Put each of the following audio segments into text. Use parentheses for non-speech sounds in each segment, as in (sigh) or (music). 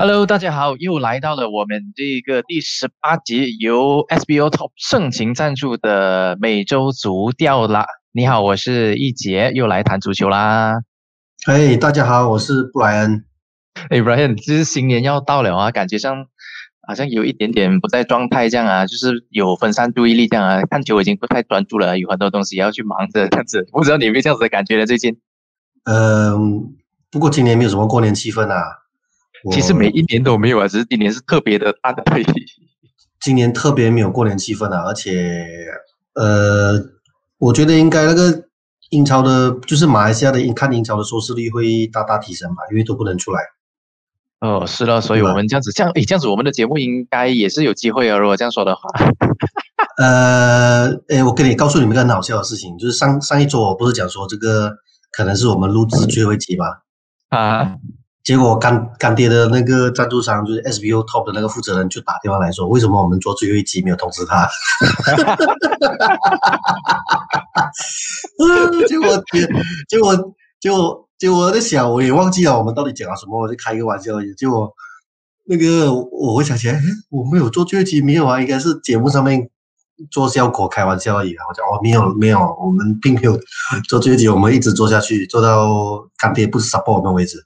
Hello，大家好，又来到了我们这个第十八集，由 SBO Top 盛情赞助的美洲足调啦。你好，我是易杰，又来谈足球啦。嘿，大家好，我是布莱恩。哎布莱恩就是新年要到了啊，感觉上好像有一点点不在状态这样啊，就是有分散注意力这样啊，看球已经不太专注了，有很多东西要去忙着这样子。不知道你有没有这样子的感觉呢？最近？嗯，不过今年没有什么过年气氛啊。其实每一年都没有啊，只是今年是特别的大的对。今年特别没有过年气氛啊，而且呃，我觉得应该那个英超的，就是马来西亚的看英超的收视率会大大提升吧，因为都不能出来。哦，是的，所以我们这样子，这样诶，这样子我们的节目应该也是有机会啊。如果这样说的话，呃，诶，我跟你告诉你们一个很好笑的事情，就是上上一周我不是讲说这个可能是我们录制最后一集吧？啊。结果干干爹的那个赞助商就是 SBO Top 的那个负责人就打电话来说，为什么我们做最后一集没有通知他？(laughs) 结果结果结果结果我在想，我也忘记了我们到底讲了什么，我就开一个玩笑而已。结果那个我会想起来，我没有做最后一集没有啊？应该是节目上面做效果开玩笑而已。我讲哦，没有没有，我们并没有做最后一集，我们一直做下去，做到干爹不 support 我们为止。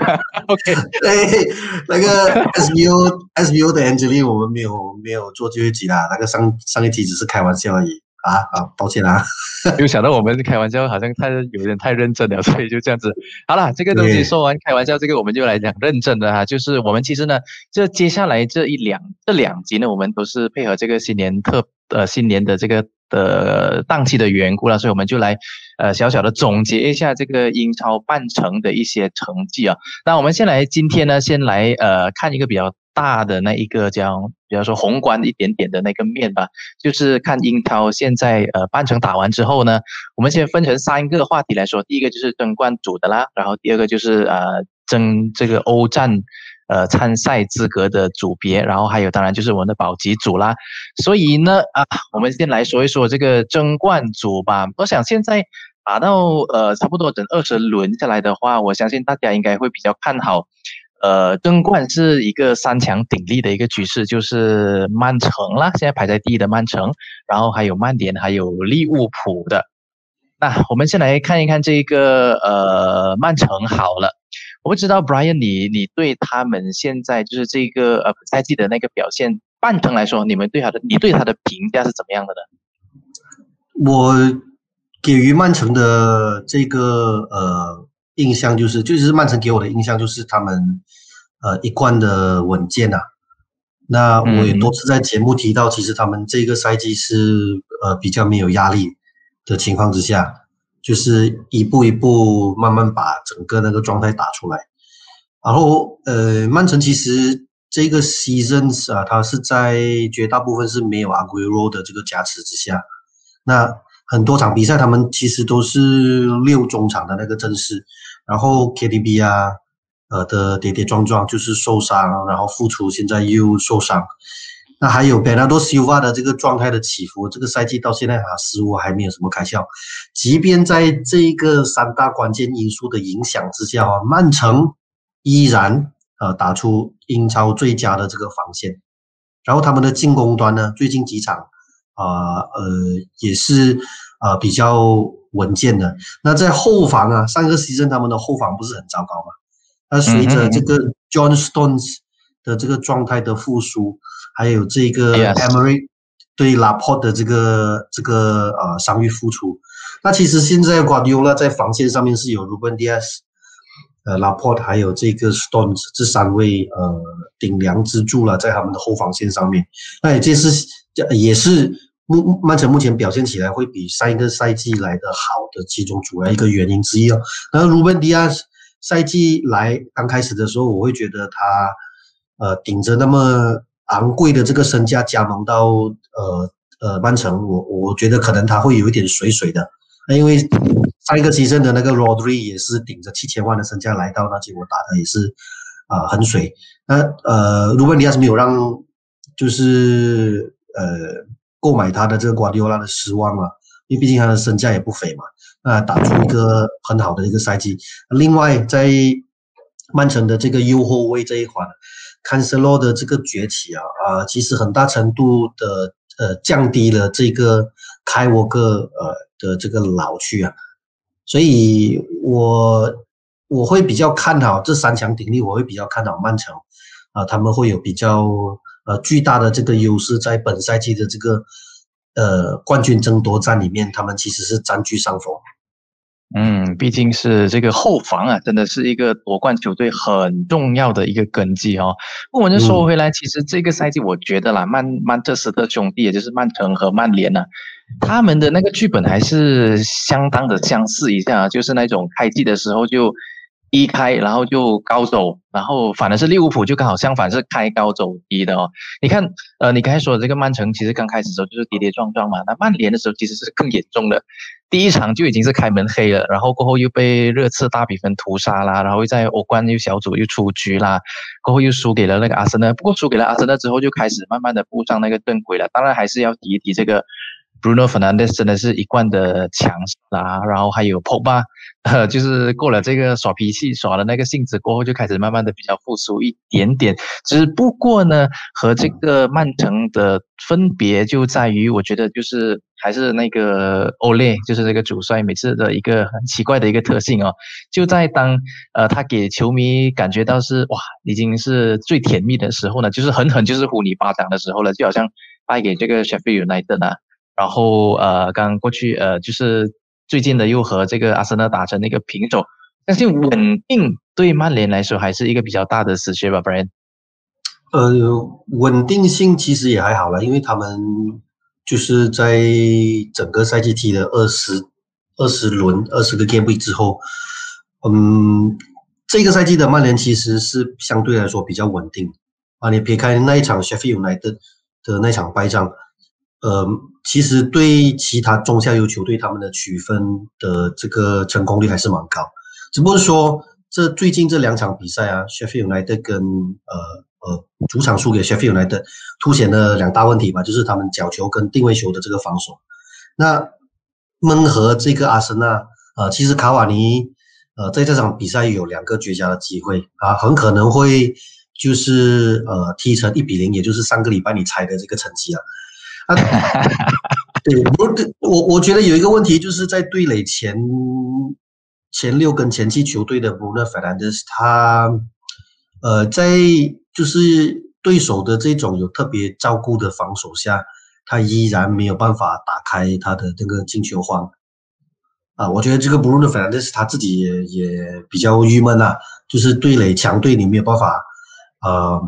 (laughs) OK，对，那个 (laughs) SBO SBO 的 Angeline，我们没有没有做最后一集啦，那个上上一集只是开玩笑而已啊啊，抱歉啊，(laughs) 没有想到我们开玩笑好像太有点太认真了，所以就这样子。好了，这个东西说完开玩笑，这个我们就来讲认真的哈，就是我们其实呢，这接下来这一两这两集呢，我们都是配合这个新年特呃新年的这个。的档期的缘故了，所以我们就来呃小小的总结一下这个英超半程的一些成绩啊。那我们先来今天呢，先来呃看一个比较大的那一个叫，比方说宏观一点点的那个面吧，就是看英超现在呃半程打完之后呢，我们先分成三个话题来说。第一个就是争冠组的啦，然后第二个就是呃争这个欧战。呃，参赛资格的组别，然后还有当然就是我们的保级组啦。所以呢，啊，我们先来说一说这个争冠组吧。我想现在打到呃差不多整二十轮下来的话，我相信大家应该会比较看好，呃，争冠是一个三强鼎立的一个局势，就是曼城啦，现在排在第一的曼城，然后还有曼联，还有利物浦的。那我们先来看一看这个呃曼城好了。我不知道，Brian，你你对他们现在就是这个呃赛季的那个表现，半程来说，你们对他的你对他的评价是怎么样的呢？我给予曼城的这个呃印象就是，就是曼城给我的印象就是他们呃一贯的稳健呐。那我也多次在节目提到，其实他们这个赛季是呃比较没有压力的情况之下。就是一步一步慢慢把整个那个状态打出来，然后呃，曼城其实这个 season 啊，它是在绝大部分是没有阿圭罗的这个加持之下，那很多场比赛他们其实都是六中场的那个阵势，然后 KDB 啊，呃的跌跌撞撞就是受伤，然后复出现在又受伤。那还有贝纳多西瓦的这个状态的起伏，这个赛季到现在啊，似乎还没有什么开窍。即便在这一个三大关键因素的影响之下啊，曼城依然呃打出英超最佳的这个防线。然后他们的进攻端呢，最近几场啊呃也是呃比较稳健的。那在后防啊，上个赛季他们的后防不是很糟糕吗？那随着这个 John Stones 的这个状态的复苏。还有这个 Emery 对 Laporte 的这个这个呃伤愈复出，那其实现在 Guardiola 在防线上面是有 Ruben Dias、呃 Laporte 还有这个 Stones 这三位呃顶梁支柱了，在他们的后防线上面，那这是也是目曼城目前表现起来会比上一个赛季来的好的其中主要一个原因之一哦。然后 Ruben Dias 赛季来刚开始的时候，我会觉得他呃顶着那么。昂贵的这个身价加盟到呃呃曼城，我我觉得可能他会有一点水水的，那因为上一个牺牲的那个 Rodri 也是顶着七千万的身价来到，那结果打的也是啊很水。那呃，如果你要是没有让就是呃购买他的这个瓜迪奥拉的失望嘛，因为毕竟他的身价也不菲嘛，那打出一个很好的一个赛季。另外在曼城的这个右后卫这一环，坎塞洛的这个崛起啊啊，其实很大程度的呃降低了这个开沃克呃的这个老去啊，所以我我会比较看好这三强鼎立，我会比较看好曼城啊，他们会有比较呃巨大的这个优势，在本赛季的这个呃冠军争夺战里面，他们其实是占据上风。嗯，毕竟是这个后防啊，真的是一个夺冠球队很重要的一个根基哦。我们就说回来，其实这个赛季我觉得啦，曼曼彻斯特兄弟，也就是曼城和曼联呢，他们的那个剧本还是相当的相似一下，就是那种开季的时候就。一开，然后就高走，然后反而是利物浦就刚好相反，是开高走低的哦。你看，呃，你刚才说的这个曼城，其实刚开始的时候就是跌跌撞撞嘛。那曼联的时候其实是更严重的，第一场就已经是开门黑了，然后过后又被热刺大比分屠杀啦，然后在欧冠又小组又出局啦，过后又输给了那个阿森纳。不过输给了阿森纳之后，就开始慢慢的步上那个正轨了。当然还是要提一提这个。Bruno Fernandes 真的是一贯的强势啊，然后还有 Pogba，呃，(laughs) 就是过了这个耍脾气耍了那个性子过后，就开始慢慢的比较复苏一点点。只不过呢，和这个曼城的分别就在于，我觉得就是还是那个 Ole，就是这个主帅每次的一个很奇怪的一个特性哦，就在当呃他给球迷感觉到是哇已经是最甜蜜的时候呢，就是狠狠就是呼你巴掌的时候了，就好像败给这个 Sheffield United 啊。然后呃，刚过去呃，就是最近的又和这个阿森纳打成那个平手，相信稳定对曼联来说还是一个比较大的死穴吧，Brian。呃，稳定性其实也还好了，因为他们就是在整个赛季踢了二十二十轮二十个 game week 之后，嗯，这个赛季的曼联其实是相对来说比较稳定啊。你撇开那一场 Sheffield United 的那场败仗。呃，其实对其他中下游球队，他们的取分的这个成功率还是蛮高。只不过说，这最近这两场比赛啊，Sheffield United 跟呃呃主场输给 Sheffield United，凸显了两大问题吧，就是他们角球跟定位球的这个防守。那闷和这个阿森纳，呃，其实卡瓦尼呃在这场比赛有两个绝佳的机会啊，很可能会就是呃踢成一比零，也就是上个礼拜你猜的这个成绩啊。(laughs) 对，不是我，我觉得有一个问题，就是在对垒前前六跟前七球队的 Bruno Fernandes，他呃在就是对手的这种有特别照顾的防守下，他依然没有办法打开他的这个进球荒啊。我觉得这个 Bruno Fernandes 他自己也也比较郁闷啊，就是对垒强队你没有办法呃。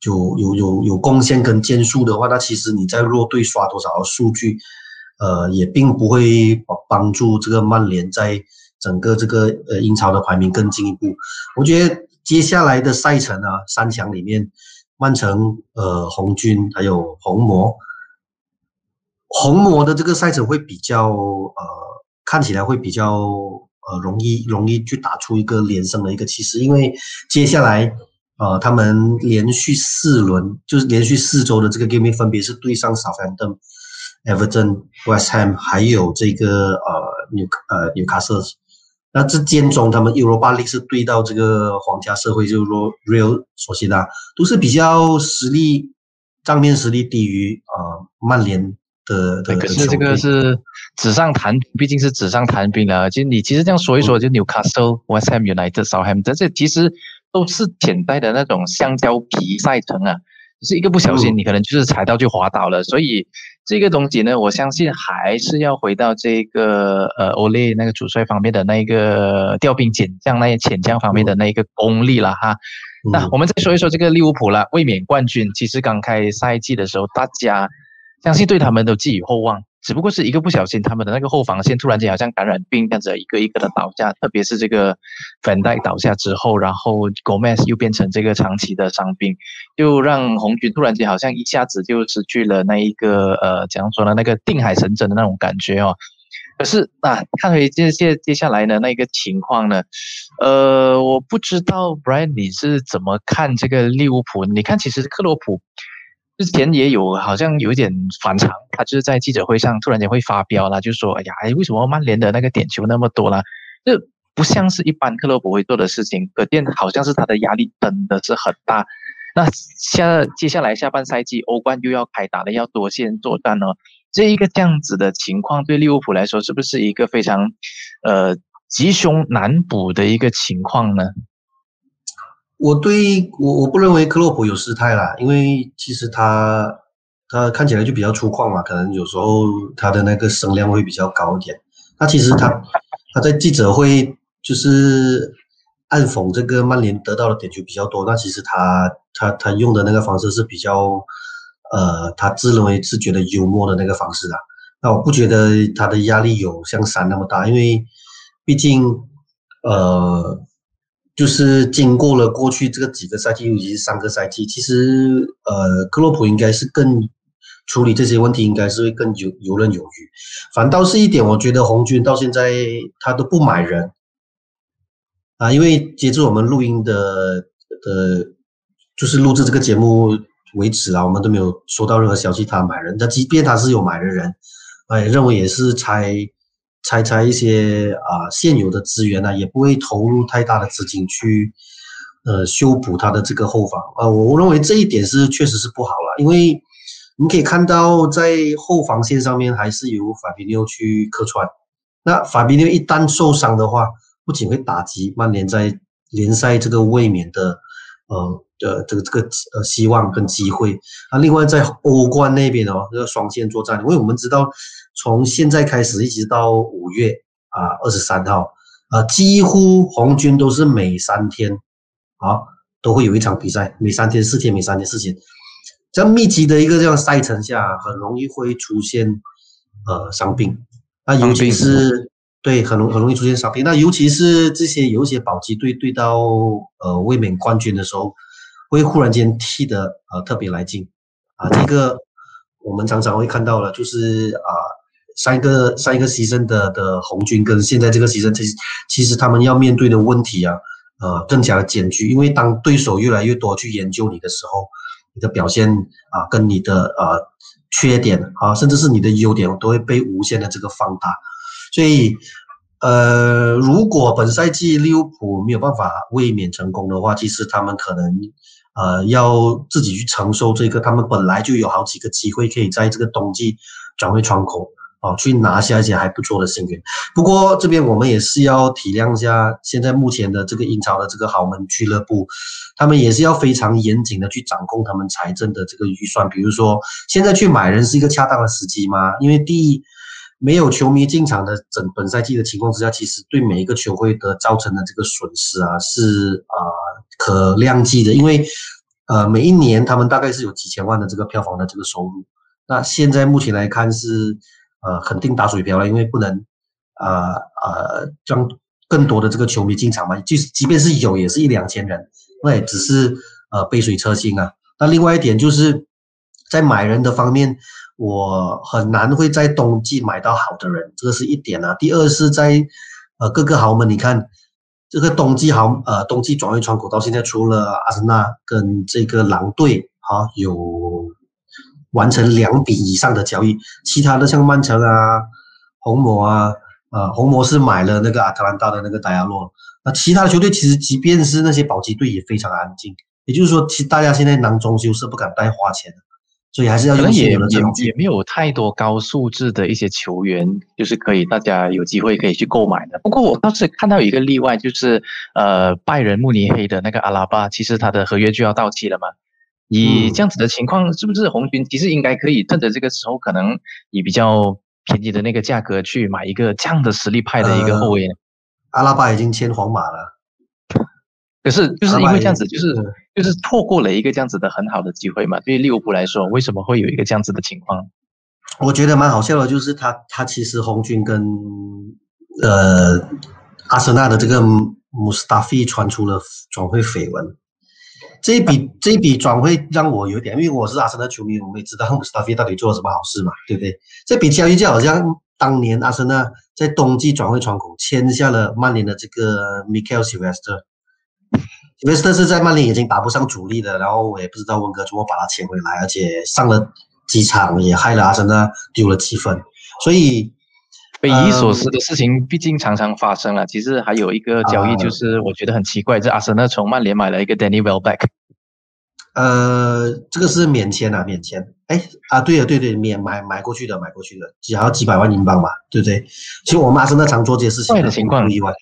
就有有有贡献跟建树的话，那其实你在弱队刷多少数据，呃，也并不会帮帮助这个曼联在整个这个呃英超的排名更进一步。我觉得接下来的赛程啊，三强里面，曼城、呃红军还有红魔，红魔的这个赛程会比较呃看起来会比较呃容易容易去打出一个连胜的一个气势，因为接下来。呃，他们连续四轮就是连续四周的这个 game 分别是对上 Southampton、Everton、West Ham，还有这个呃纽呃纽卡斯。那这间中，他们 Europa League 是对到这个皇家社会，就是说 Real 索西达，都是比较实力账面实力低于呃曼联的的可是这个是纸上谈，毕竟是纸上谈兵了。就你其实这样说一说，就 Newcastle、West Ham、United、Southampton，这其实。都是潜在的那种香蕉皮赛程啊，只是一个不小心，你可能就是踩到就滑倒了。所以这个东西呢，我相信还是要回到这个呃欧雷那个主帅方面的那一个调兵遣将、那些遣将方面的那一个功力了哈。那我们再说一说这个利物浦了，卫冕冠军。其实刚开赛季的时候，大家相信对他们都寄予厚望。只不过是一个不小心，他们的那个后防线突然间好像感染病这样子，一个一个的倒下。特别是这个粉黛倒下之后，然后 Gomez 又变成这个长期的伤病，就让红军突然间好像一下子就失去了那一个呃，怎样说呢？那个定海神针的那种感觉哦。可是啊，看回接接接下来的那个情况呢，呃，我不知道 Brian 你是怎么看这个利物浦？你看，其实克洛普。之前也有好像有一点反常，他就是在记者会上突然间会发飙啦，就说：“哎呀，哎为什么曼联的那个点球那么多啦？”这不像是一般克洛普会做的事情，可见好像是他的压力真的是很大。那下接下来下半赛季欧冠又要开打了，要多线作战哦。这一个这样子的情况对利物浦来说，是不是一个非常呃吉凶难补的一个情况呢？我对我我不认为克洛普有失态啦，因为其实他他看起来就比较粗犷嘛，可能有时候他的那个声量会比较高一点。那其实他他在记者会就是暗讽这个曼联得到的点球比较多，那其实他他他用的那个方式是比较呃他自认为是觉得幽默的那个方式啊。那我不觉得他的压力有像山那么大，因为毕竟呃。就是经过了过去这个几个赛季，尤其是三个赛季，其实呃，克洛普应该是更处理这些问题，应该是会更游游刃有余。反倒是一点，我觉得红军到现在他都不买人啊，因为截至我们录音的呃，就是录制这个节目为止啊，我们都没有收到任何消息他买人。那即便他是有买的人，哎，认为也是猜。拆拆一些啊现有的资源呢，也不会投入太大的资金去呃修补他的这个后防啊，我认为这一点是确实是不好了，因为你可以看到在后防线上面还是由法比纽去客串，那法比纽一旦受伤的话，不仅会打击曼联在联赛这个卫冕的呃的这个这个呃希望跟机会，那另外在欧冠那边哦，要双线作战，因为我们知道。从现在开始一直到五月啊二十三号，啊，几乎红军都是每三天啊都会有一场比赛，每三天四天，每三天四天，这样密集的一个这样赛程下，很容易会出现呃伤病，那尤其是对很容很容易出现伤病，那尤其是这些有一些保级队对到呃卫冕冠军的时候，会忽然间踢得呃特别来劲。啊，这个我们常常会看到了，就是啊。上一个上一个牺牲的的红军跟现在这个牺牲，其实其实他们要面对的问题啊，呃，更加的艰巨。因为当对手越来越多去研究你的时候，你的表现啊，跟你的呃缺点啊，甚至是你的优点，都会被无限的这个放大。所以，呃，如果本赛季利物浦没有办法卫冕成功的话，其实他们可能呃要自己去承受这个，他们本来就有好几个机会可以在这个冬季转会窗口。哦，去拿下一些还不错的新员。不过这边我们也是要体谅一下，现在目前的这个英超的这个豪门俱乐部，他们也是要非常严谨的去掌控他们财政的这个预算。比如说，现在去买人是一个恰当的时机吗？因为第一，没有球迷进场的整本赛季的情况之下，其实对每一个球会的造成的这个损失啊，是啊可量计的。因为呃，每一年他们大概是有几千万的这个票房的这个收入。那现在目前来看是。呃，肯定打水漂了，因为不能，呃呃，将更多的这个球迷进场嘛，即即便是有，也是一两千人，那也只是呃杯水车薪啊。那另外一点就是在买人的方面，我很难会在冬季买到好的人，这个是一点啊。第二是在呃各个豪门，你看这个冬季豪呃冬季转会窗口到现在，除了阿森纳跟这个狼队啊有。完成两笔以上的交易，其他的像曼城啊、红魔啊，呃，红魔是买了那个阿特兰大的那个达亚洛，那其他的球队其实即便是那些保级队也非常安静，也就是说，其大家现在囊中羞涩，不敢再花钱的，所以还是要用现有的也也也没有太多高素质的一些球员，就是可以大家有机会可以去购买的。不过我倒是看到一个例外，就是呃，拜仁慕尼黑的那个阿拉巴，其实他的合约就要到期了嘛。以这样子的情况，是不是红军其实应该可以趁着这个时候，可能以比较便宜的那个价格去买一个这样的实力派的一个后卫？阿拉巴已经签皇马了，可是就是因为这样子，就是就是错过了一个这样子的很好的机会嘛。对于利物浦来说，为什么会有一个这样子的情况？我觉得蛮好笑的，就是他他其实红军跟呃阿森纳的这个穆斯塔菲传出了转会绯闻。这一笔这一笔转会让我有点，因为我是阿森纳球迷，我们也知道穆斯塔菲到底做了什么好事嘛，对不对？这笔交易就好像当年阿森纳在冬季转会窗口签下了曼联的这个 Michael Sylvester，Sylvester 是在曼联已经打不上主力的，然后我也不知道温哥怎么把他签回来，而且上了几场也害了阿森纳丢了积分，所以匪夷所思的事情，毕竟常常发生了。其实还有一个交易，就是我觉得很奇怪，这阿森纳从曼联买了一个 Danny Welbeck。呃，这个是免签啊，免签。哎啊，对啊，对对，免买买过去的，买过去的，只要几百万英镑嘛，对不对？其实我们阿森纳常做这些事情，的情况不意外。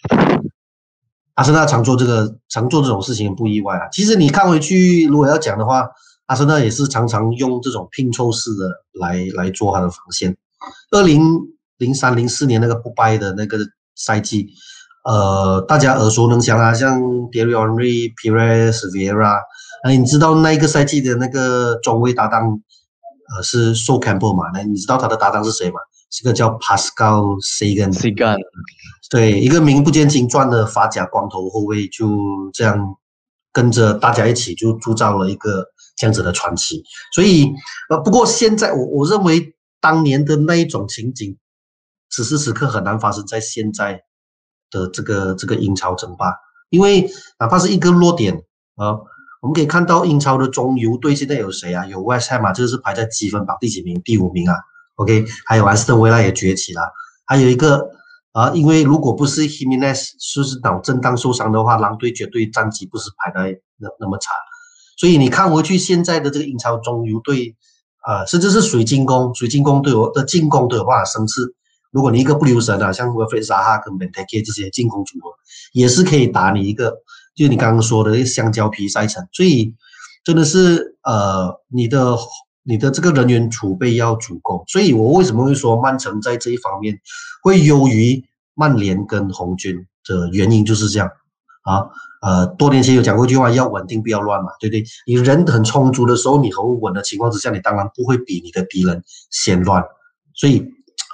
阿森纳常做这个，常做这种事情不意外啊。其实你看回去，如果要讲的话，阿森纳也是常常用这种拼凑式的来来做他的防线。二零零三零四年那个不败的那个赛季，呃，大家耳熟能详啊，像 d e r r y Henry、Perez、Vieira。哎，你知道那一个赛季的那个中卫搭档，呃，是 So Campbell 嘛？那你知道他的搭档是谁吗？是个叫 Pascal Sagan。Sagan，对，一个名不见经传的法甲光头后卫，就这样跟着大家一起就铸造了一个这样子的传奇。所以，呃，不过现在我我认为当年的那一种情景，此时此刻很难发生在现在的这个这个英超争霸，因为哪怕是一个弱点啊。我们可以看到英超的中游队现在有谁啊？有 West Ham 嘛，这个是排在积分榜第几名？第五名啊。OK，还有安斯顿维拉也崛起了。还有一个啊，因为如果不是 Jimenez 是脑震荡受伤的话，狼队绝对战绩不是排在那那么差。所以你看回去现在的这个英超中游队啊，甚至是水晶宫，水晶宫都有的进攻都有办法升势。如果你一个不留神啊，像 w i 萨哈跟 Benteke 这些进攻组合，也是可以打你一个。就你刚刚说的那香蕉皮赛程，所以真的是呃，你的你的这个人员储备要足够。所以我为什么会说曼城在这一方面会优于曼联跟红军的原因就是这样啊。呃，多年前有讲过一句话，要稳定不要乱嘛，对不对？你人很充足的时候，你很稳的情况之下，你当然不会比你的敌人先乱。所以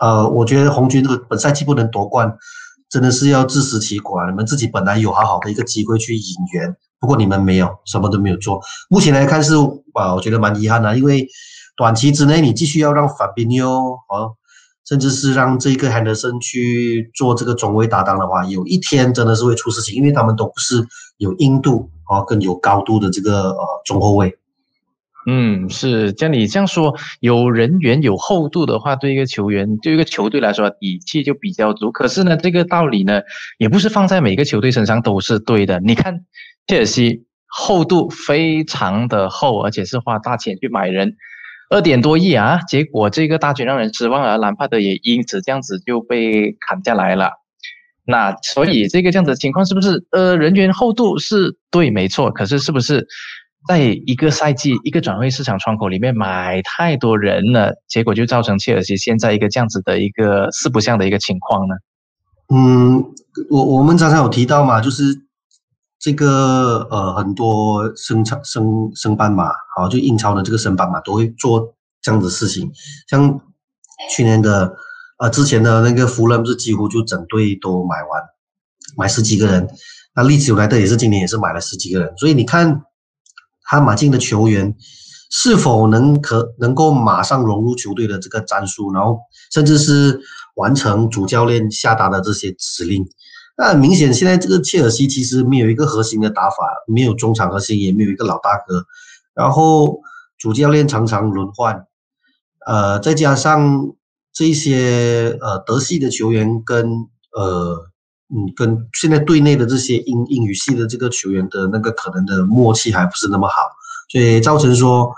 呃，我觉得红军这个本赛季不能夺冠。真的是要自食其果啊！你们自己本来有好好的一个机会去引援，不过你们没有，什么都没有做。目前来看是啊，我觉得蛮遗憾的，因为短期之内你继续要让法比尼奥啊，甚至是让这个汉德森去做这个中卫搭档的话，有一天真的是会出事情，因为他们都不是有硬度啊，更有高度的这个呃中后卫。嗯，是像你这样说，有人员有厚度的话，对一个球员，对一个球队来说，底气就比较足。可是呢，这个道理呢，也不是放在每个球队身上都是对的。你看切尔西厚度非常的厚，而且是花大钱去买人，二点多亿啊，结果这个大军让人失望而兰帕德也因此这样子就被砍下来了。那所以这个这样子情况是不是呃人员厚度是对没错？可是是不是？在一个赛季、一个转会市场窗口里面买太多人了，结果就造成切尔西现在一个这样子的一个四不像的一个情况呢？嗯，我我们常常有提到嘛，就是这个呃很多升场升升班马，好就英超的这个升班马都会做这样子事情，像去年的呃之前的那个湖人不是几乎就整队都买完，买十几个人，那利兹来的也是今年也是买了十几个人，所以你看。他马竞的球员是否能可能够马上融入球队的这个战术，然后甚至是完成主教练下达的这些指令？那很明显，现在这个切尔西其实没有一个核心的打法，没有中场核心，也没有一个老大哥，然后主教练常常轮换，呃，再加上这些呃德系的球员跟呃。嗯，跟现在队内的这些英英语系的这个球员的那个可能的默契还不是那么好，所以造成说，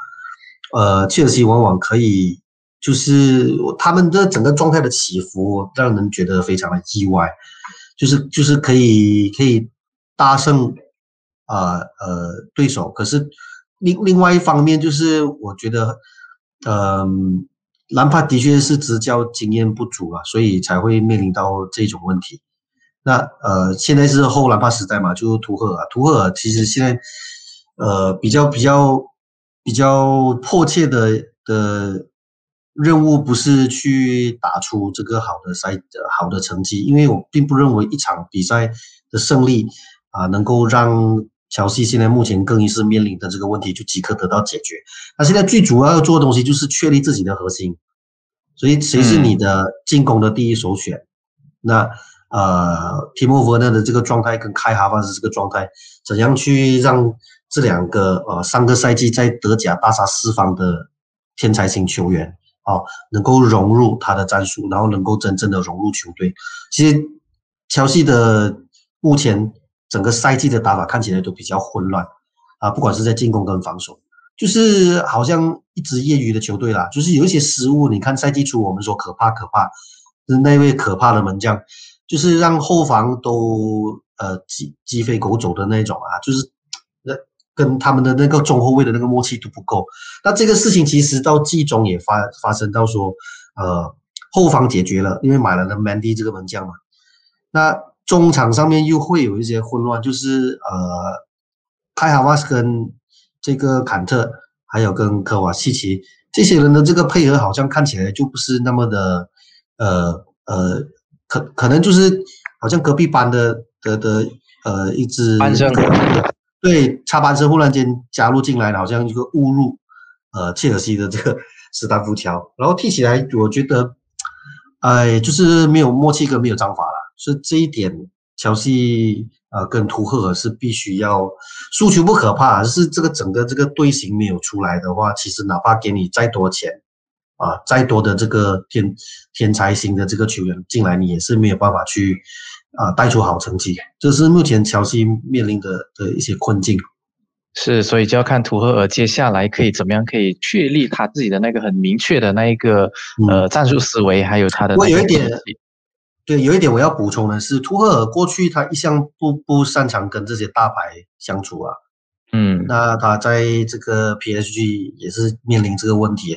呃，切尔西往往可以就是他们的整个状态的起伏让人觉得非常的意外，就是就是可以可以大胜啊呃对手，可是另另外一方面就是我觉得，嗯，兰帕的确是执教经验不足啊，所以才会面临到这种问题。那呃，现在是后兰帕时代嘛，就是图赫尔。图赫尔其实现在呃比较比较比较迫切的的任务，不是去打出这个好的赛好的成绩，因为我并不认为一场比赛的胜利啊，能够让乔西现在目前更衣室面临的这个问题就即刻得到解决。那现在最主要要做的东西就是确立自己的核心，所以谁是你的进攻的第一首选？那。呃，提莫沃纳的这个状态跟开哈巴斯这个状态，怎样去让这两个呃上个赛季在德甲大杀四方的天才型球员哦，能够融入他的战术，然后能够真正的融入球队。其实，乔西的目前整个赛季的打法看起来都比较混乱啊，不管是在进攻跟防守，就是好像一支业余的球队啦，就是有一些失误。你看赛季初我们说可怕可怕，是那位可怕的门将，就是让后防都呃鸡鸡飞狗走的那种啊，就是那。跟他们的那个中后卫的那个默契度不够，那这个事情其实到季中也发发生到说，呃，后方解决了，因为买了那 Mandy 这个门将嘛，那中场上面又会有一些混乱，就是呃，开哈瓦斯跟这个坎特，还有跟科瓦西奇这些人的这个配合，好像看起来就不是那么的，呃呃，可可能就是好像隔壁班的的的呃一支。对，插班生忽然间加入进来了，好像一个误入，呃，切尔西的这个 (laughs) 斯坦福桥，然后踢起来，我觉得，哎，就是没有默契跟没有章法了，所以这一点，乔西呃跟图赫尔是必须要输球不可怕，是这个整个这个队形没有出来的话，其实哪怕给你再多钱，啊，再多的这个天天才型的这个球员进来，你也是没有办法去。啊，带出好成绩，这是目前乔西面临的的一些困境。是，所以就要看图赫尔接下来可以怎么样，可以确立他自己的那个很明确的那一个呃战术思维，还有他的。我有一点，对，有一点我要补充的是，图赫尔过去他一向不不擅长跟这些大牌相处啊。嗯，那他在这个 PSG 也是面临这个问题，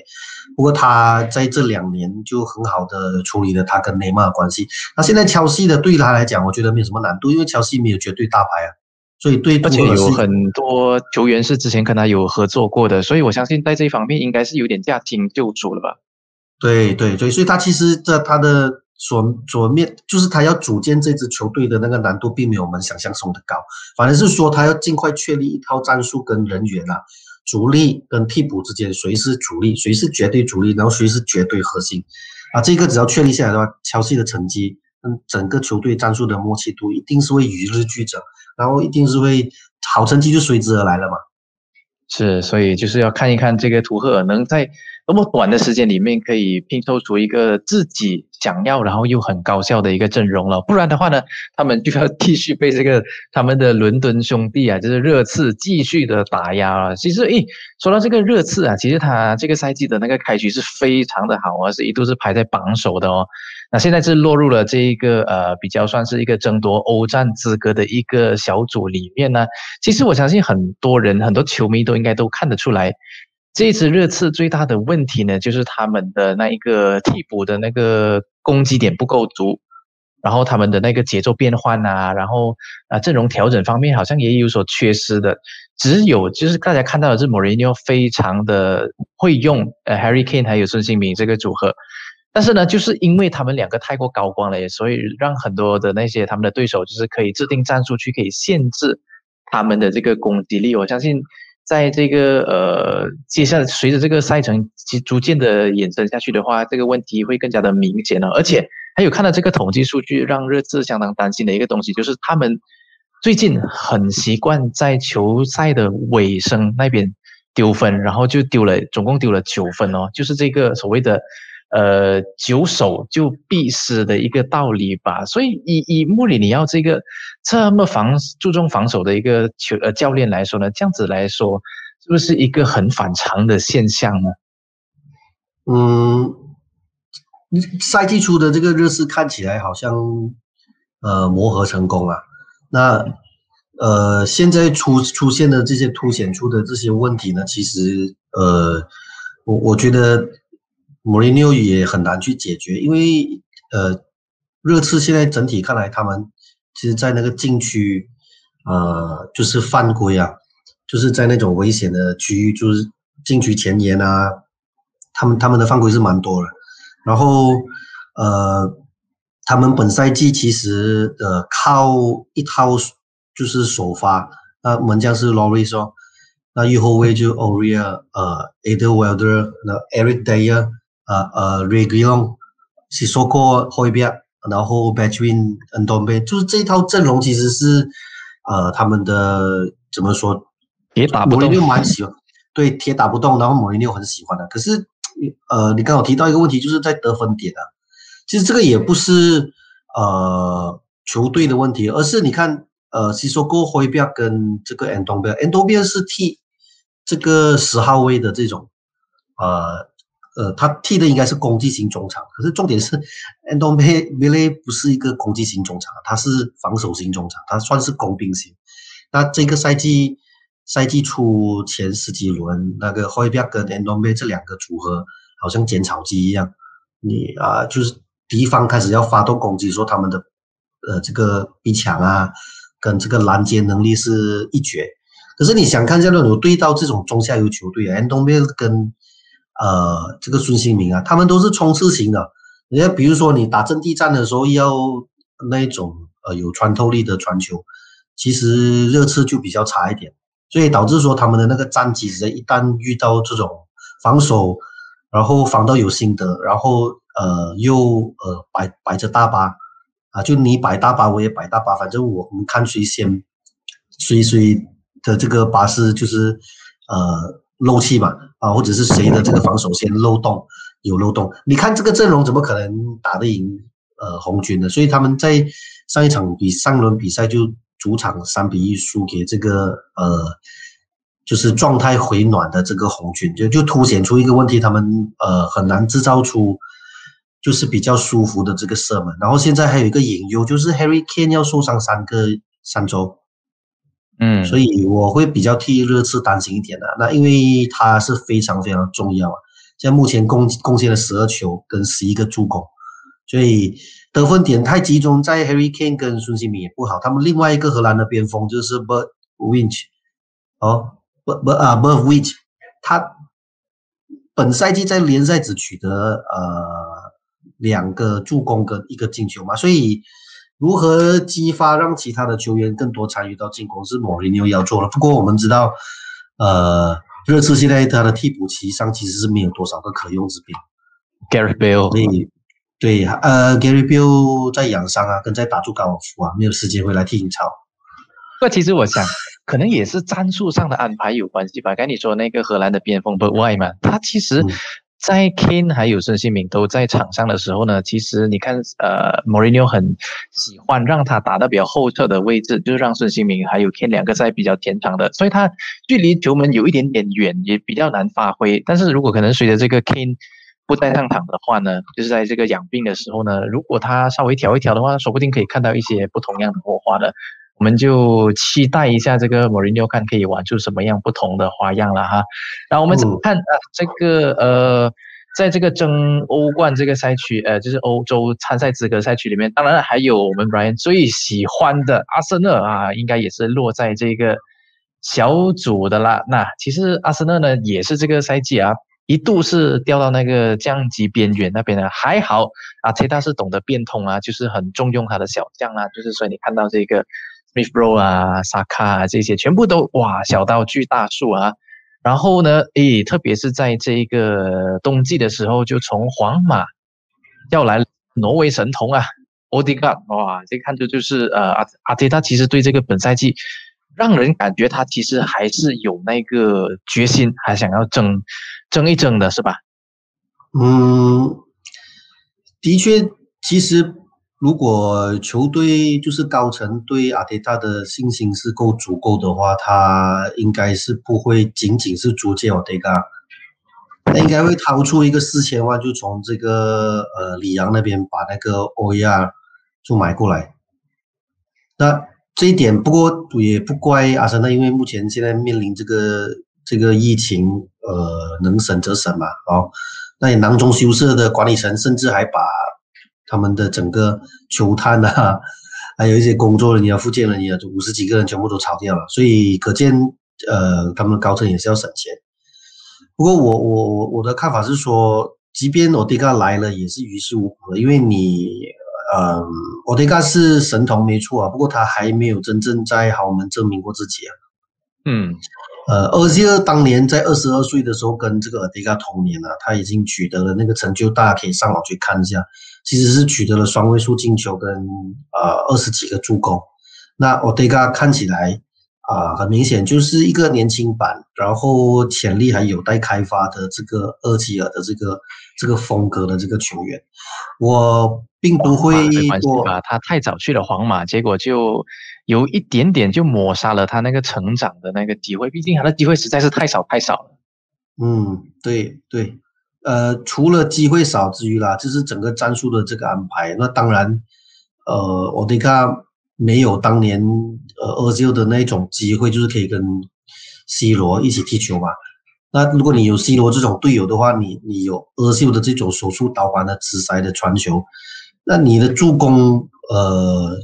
不过他在这两年就很好的处理了他跟内马尔关系。那现在乔西的对他来讲，我觉得没有什么难度，因为乔西没有绝对大牌啊，所以对而且有很多球员是之前跟他有合作过的，所以我相信在这一方面应该是有点驾轻就熟了吧。对对对，所以他其实在他的。所所面就是他要组建这支球队的那个难度，并没有我们想象中的高，反而是说他要尽快确立一套战术跟人员啊，主力跟替补之间谁是主力，谁是绝对主力，然后谁是绝对核心，啊，这个只要确立下来的话，乔西的成绩跟整个球队战术的默契度一定是会与日俱增，然后一定是会好成绩就随之而来了嘛。是，所以就是要看一看这个图赫尔能在。那么短的时间里面可以拼凑出一个自己想要，然后又很高效的一个阵容了。不然的话呢，他们就要继续被这个他们的伦敦兄弟啊，就是热刺继续的打压了。其实，诶，说到这个热刺啊，其实他这个赛季的那个开局是非常的好啊，是一度是排在榜首的哦。那现在是落入了这一个呃比较算是一个争夺欧战资格的一个小组里面呢。其实我相信很多人很多球迷都应该都看得出来。这支热刺最大的问题呢，就是他们的那一个替补的那个攻击点不够足，然后他们的那个节奏变换啊，然后啊阵容调整方面好像也有所缺失的。只有就是大家看到的是莫雷尼奥非常的会用呃 Harry Kane 还有孙兴民这个组合，但是呢，就是因为他们两个太过高光了，所以让很多的那些他们的对手就是可以制定战术去可以限制他们的这个攻击力。我相信。在这个呃，接下来随着这个赛程其逐渐的延伸下去的话，这个问题会更加的明显了。而且还有看到这个统计数据，让热刺相当担心的一个东西，就是他们最近很习惯在球赛的尾声那边丢分，然后就丢了，总共丢了九分哦，就是这个所谓的。呃，久守就必失的一个道理吧。所以以以穆里尼奥这个这么防注重防守的一个球呃教练来说呢，这样子来说，是不是一个很反常的现象呢？嗯，赛季初的这个热刺看起来好像呃磨合成功了。那呃现在出出现的这些凸显出的这些问题呢，其实呃我我觉得。莫里尼奥也很难去解决，因为呃，热刺现在整体看来，他们其实，在那个禁区，呃，就是犯规啊，就是在那种危险的区域，就是禁区前沿啊，他们他们的犯规是蛮多的。然后呃，他们本赛季其实呃靠一套就是首发，那门将是 Loris 哦，那右后卫就 Oria，呃，Eder Wilder，那 Eric Dayer。呃呃，Reguilon、Sissoko、h o y b e 然后 Between、n d o m b e 就是这一套阵容其实是呃他们的怎么说？铁打不动。莫雷尼奥蛮喜欢，对，铁打不动，然后莫雷尼奥很喜欢的。可是呃，你刚好提到一个问题，就是在得分点啊。其实这个也不是呃球队的问题，而是你看，呃，西索戈辉比亚跟这个安东比亚，安东比亚是替这个十号位的这种，呃呃，他踢的应该是攻击型中场，可是重点是安东比比雷不是一个攻击型中场，他是防守型中场，他算是工兵型。那这个赛季。赛季初前十几轮，那个霍伊比亚跟安东贝这两个组合好像剪草机一样，你啊，就是敌方开始要发动攻击，说他们的呃这个逼抢啊，跟这个拦截能力是一绝。可是你想看一下那种对到这种中下游球队，安东贝跟呃这个孙兴民啊，他们都是冲刺型的。人家比如说你打阵地战的时候要那种呃有穿透力的传球，其实热刺就比较差一点。所以导致说他们的那个战绩，一旦遇到这种防守，然后防到有心得，然后呃又呃摆摆着大巴啊，就你摆大巴我也摆大巴，反正我们看谁先，谁谁的这个巴士就是呃漏气嘛啊，或者是谁的这个防守先漏洞有漏洞，你看这个阵容怎么可能打得赢呃红军呢？所以他们在上一场比上轮比赛就。主场三比一输给这个呃，就是状态回暖的这个红军，就就凸显出一个问题，他们呃很难制造出就是比较舒服的这个射门。然后现在还有一个隐忧，就是 Harry Kane 要受伤三个三周，嗯，所以我会比较替热刺担心一点的。那因为他是非常非常重要啊，现在目前贡贡献了十二球跟十一个助攻，所以。得分点太集中在 Harry Kane 跟孙兴民也不好。他们另外一个荷兰的边锋就是 Bert Winch，哦，Bert Bert 啊 Bert Winch，他本赛季在联赛只取得呃两个助攻跟一个进球嘛，所以如何激发让其他的球员更多参与到进攻是莫里尼奥要做了。不过我们知道，呃，热刺现在他的替补席上其实是没有多少个可用之兵，Gary Bale。所以。对，呃，Gary Bill 在养伤啊，跟在打住高尔夫啊，没有时间回来踢英超。那其实我想，可能也是战术上的安排有关系吧。刚你说那个荷兰的边锋 b u t w y 嘛，他其实，在 Kane 还有孙兴民都在场上的时候呢，其实你看，呃，Mourinho 很喜欢让他打到比较后侧的位置，就是让孙兴民还有 Kane 两个在比较前场的，所以他距离球门有一点点远，也比较难发挥。但是如果可能随着这个 Kane 不在上场的话呢，就是在这个养病的时候呢，如果他稍微调一调的话，说不定可以看到一些不同样的火花的。我们就期待一下这个莫林纽看可以玩出什么样不同的花样了哈。然后我们怎么看啊？这个呃，在这个争欧冠这个赛区，呃，就是欧洲参赛资格赛区里面，当然还有我们 Brian 最喜欢的阿森纳啊，应该也是落在这个小组的啦。那其实阿森纳呢，也是这个赛季啊。一度是掉到那个降级边缘那边的，还好啊，切他是懂得变通啊，就是很重用他的小将啊，就是所以你看到这个 Smith Rowe 啊、萨卡啊这些，全部都哇小到巨大数啊。然后呢，诶，特别是在这个冬季的时候，就从皇马要来挪威神童啊，奥迪加，哇，这看着就是呃阿阿迪他其实对这个本赛季。让人感觉他其实还是有那个决心，还想要争，争一争的是吧？嗯，的确，其实如果球队就是高层对阿迪达的信心是够足够的话，他应该是不会仅仅是租借阿迪达，他应该会掏出一个四千万，就从这个呃里昂那边把那个欧亚就买过来。那。这一点，不过也不怪阿森纳，因为目前现在面临这个这个疫情，呃，能省则省嘛，哦，那也囊中羞涩的管理层，甚至还把他们的整个球探啊，(laughs) 还有一些工作人员、福建人员，五十几个人全部都炒掉了，所以可见，呃，他们高层也是要省钱。不过我我我我的看法是说，即便奥迪加来了，也是于事无补，因为你。嗯，奥迪加是神童没错啊，不过他还没有真正在豪门证明过自己啊。嗯，呃，厄齐尔当年在二十二岁的时候跟这个奥迪加同年啊，他已经取得了那个成就，大家可以上网去看一下，其实是取得了双位数进球跟呃二十几个助攻。那奥迪加看起来啊，很明显就是一个年轻版，然后潜力还有待开发的这个厄齐尔的这个这个风格的这个球员，我并不会说他太早去了皇马，结果就有一点点就抹杀了他那个成长的那个机会，毕竟他的机会实在是太少太少了。嗯，对对，呃，除了机会少之余啦，就是整个战术的这个安排，那当然，呃，我得看没有当年呃阿修的那种机会，就是可以跟 C 罗一起踢球嘛。那如果你有 C 罗这种队友的话，你你有阿修的这种手术导管的直塞的传球，那你的助攻呃。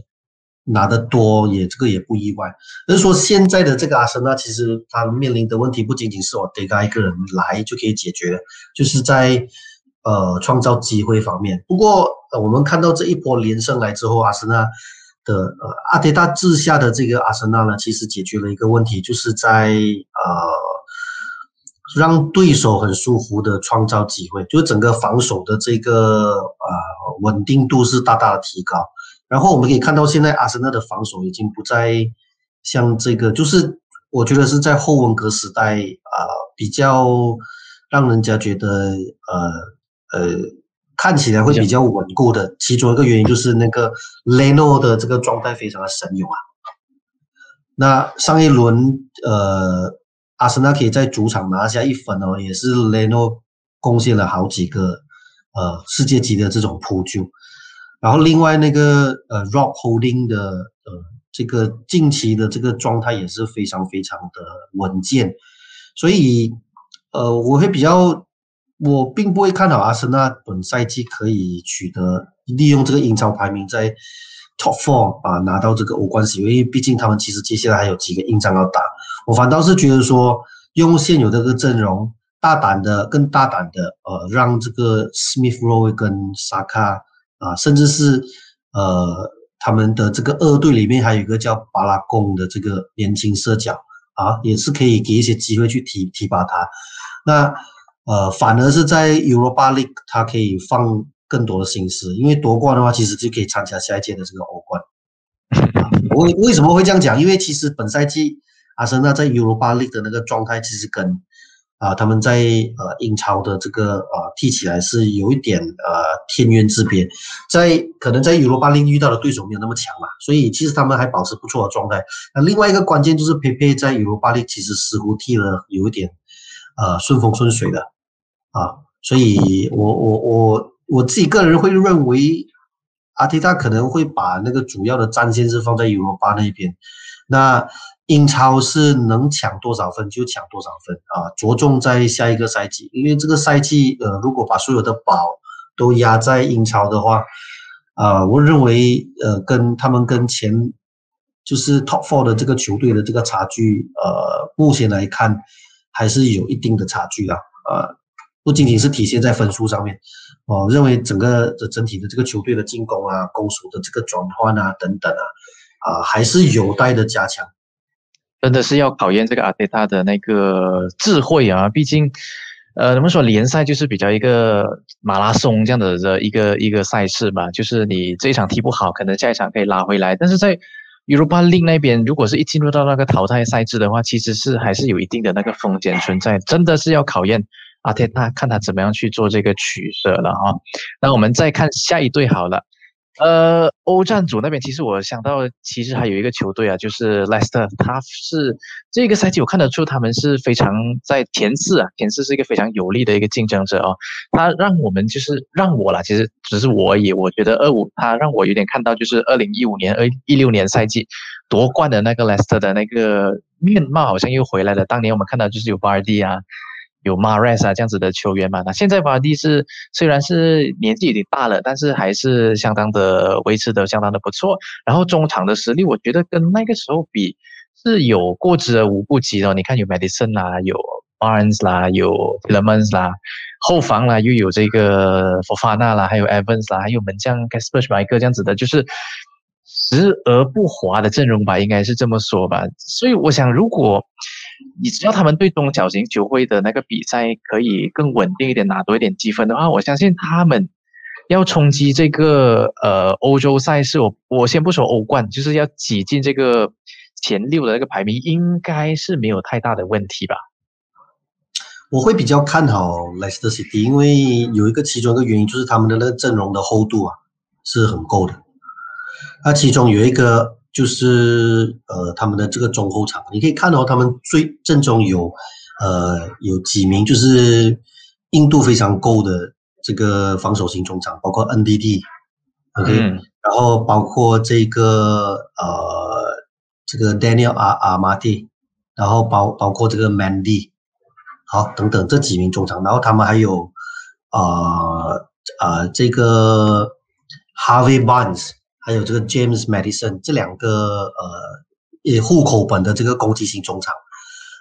拿得多也这个也不意外，而是说现在的这个阿森纳，其实他面临的问题不仅仅是我得他一个人来就可以解决，就是在呃创造机会方面。不过我们看到这一波连胜来之后，阿森纳的呃阿迪达治下的这个阿森纳呢，其实解决了一个问题，就是在呃让对手很舒服的创造机会，就整个防守的这个呃稳定度是大大的提高。然后我们可以看到，现在阿森纳的防守已经不再像这个，就是我觉得是在后文革时代啊，比较让人家觉得呃呃看起来会比较稳固的。其中一个原因就是那个雷诺的这个状态非常的神勇啊。那上一轮呃，阿森纳可以在主场拿下一分哦，也是雷诺贡献了好几个呃世界级的这种扑救。然后另外那个呃，Rock Holding 的呃这个近期的这个状态也是非常非常的稳健，所以呃我会比较，我并不会看好阿森纳本赛季可以取得利用这个英超排名在 Top Four 啊拿到这个欧冠席位，因为毕竟他们其实接下来还有几个硬仗要打。我反倒是觉得说用现有这个阵容，大胆的更大胆的呃让这个 Smith Rowe 跟萨卡。啊，甚至是呃，他们的这个二队里面还有一个叫巴拉贡的这个年轻射脚啊，也是可以给一些机会去提提拔他。那呃，反而是在 Europa League，他可以放更多的心思，因为夺冠的话，其实就可以参加下一届的这个欧冠。我为什么会这样讲？因为其实本赛季阿森纳在 Europa League 的那个状态，其实跟啊，他们在呃英超的这个呃踢起来是有一点呃天渊之别，在可能在宇罗巴林遇到的对手没有那么强嘛，所以其实他们还保持不错的状态。那另外一个关键就是佩佩在宇罗巴林其实似乎踢了有一点呃顺风顺水的啊，所以我我我我自己个人会认为阿提达可能会把那个主要的战线是放在宇罗巴那一边，那。英超是能抢多少分就抢多少分啊，着重在下一个赛季，因为这个赛季，呃，如果把所有的宝都压在英超的话，啊，我认为，呃，跟他们跟前就是 top four 的这个球队的这个差距，呃，目前来看还是有一定的差距啊，啊，不仅仅是体现在分数上面，我认为整个的整体的这个球队的进攻啊、攻守的这个转换啊等等啊，啊，还是有待的加强。真的是要考验这个阿迪塔的那个智慧啊！毕竟，呃，怎么说联赛就是比较一个马拉松这样的的一个一个赛事吧，就是你这一场踢不好，可能下一场可以拉回来。但是在 Europa League 那边，如果是一进入到那个淘汰赛制的话，其实是还是有一定的那个风险存在，真的是要考验阿迪塔，看他怎么样去做这个取舍了哈。那我们再看下一队好了。呃，欧战组那边其实我想到，其实还有一个球队啊，就是莱斯特，他是这个赛季我看得出他们是非常在前四啊，前四是一个非常有力的一个竞争者哦。他让我们就是让我啦，其实只是我也我觉得二五他让我有点看到就是二零一五年、二一六年赛季夺冠的那个莱斯特的那个面貌好像又回来了。当年我们看到就是有巴尔蒂啊。有马瑞斯啊这样子的球员嘛？那现在巴蒂是虽然是年纪有点大了，但是还是相当的维持的相当的不错。然后中场的实力，我觉得跟那个时候比是有过之而无不及的。你看有 Madison 啦，有 Barnes 啦，有 Lemons 啦，后防啦又有这个 Fofana 啦，还有 Evans 啦，还有门将 Casper s c h m e 这样子的，就是实而不华的阵容吧，应该是这么说吧。所以我想，如果你只要他们对中小型球会的那个比赛可以更稳定一点，拿多一点积分的话，我相信他们要冲击这个呃欧洲赛事，我我先不说欧冠，就是要挤进这个前六的那个排名应该是没有太大的问题吧？我会比较看好 Leicester City，因为有一个其中一个原因就是他们的那个阵容的厚度啊是很够的。那其中有一个就是呃他们的这个中后场，你可以看到他们最正中有呃有几名就是硬度非常够的这个防守型中场，包括 NDD，OK，然后包括这个呃这个 Daniel 阿阿马蒂，然后包包括这个 Mandy。好，等等这几名中场，然后他们还有，呃呃，这个 Harvey Barnes，还有这个 James Madison 这两个呃，也户口本的这个攻击型中场，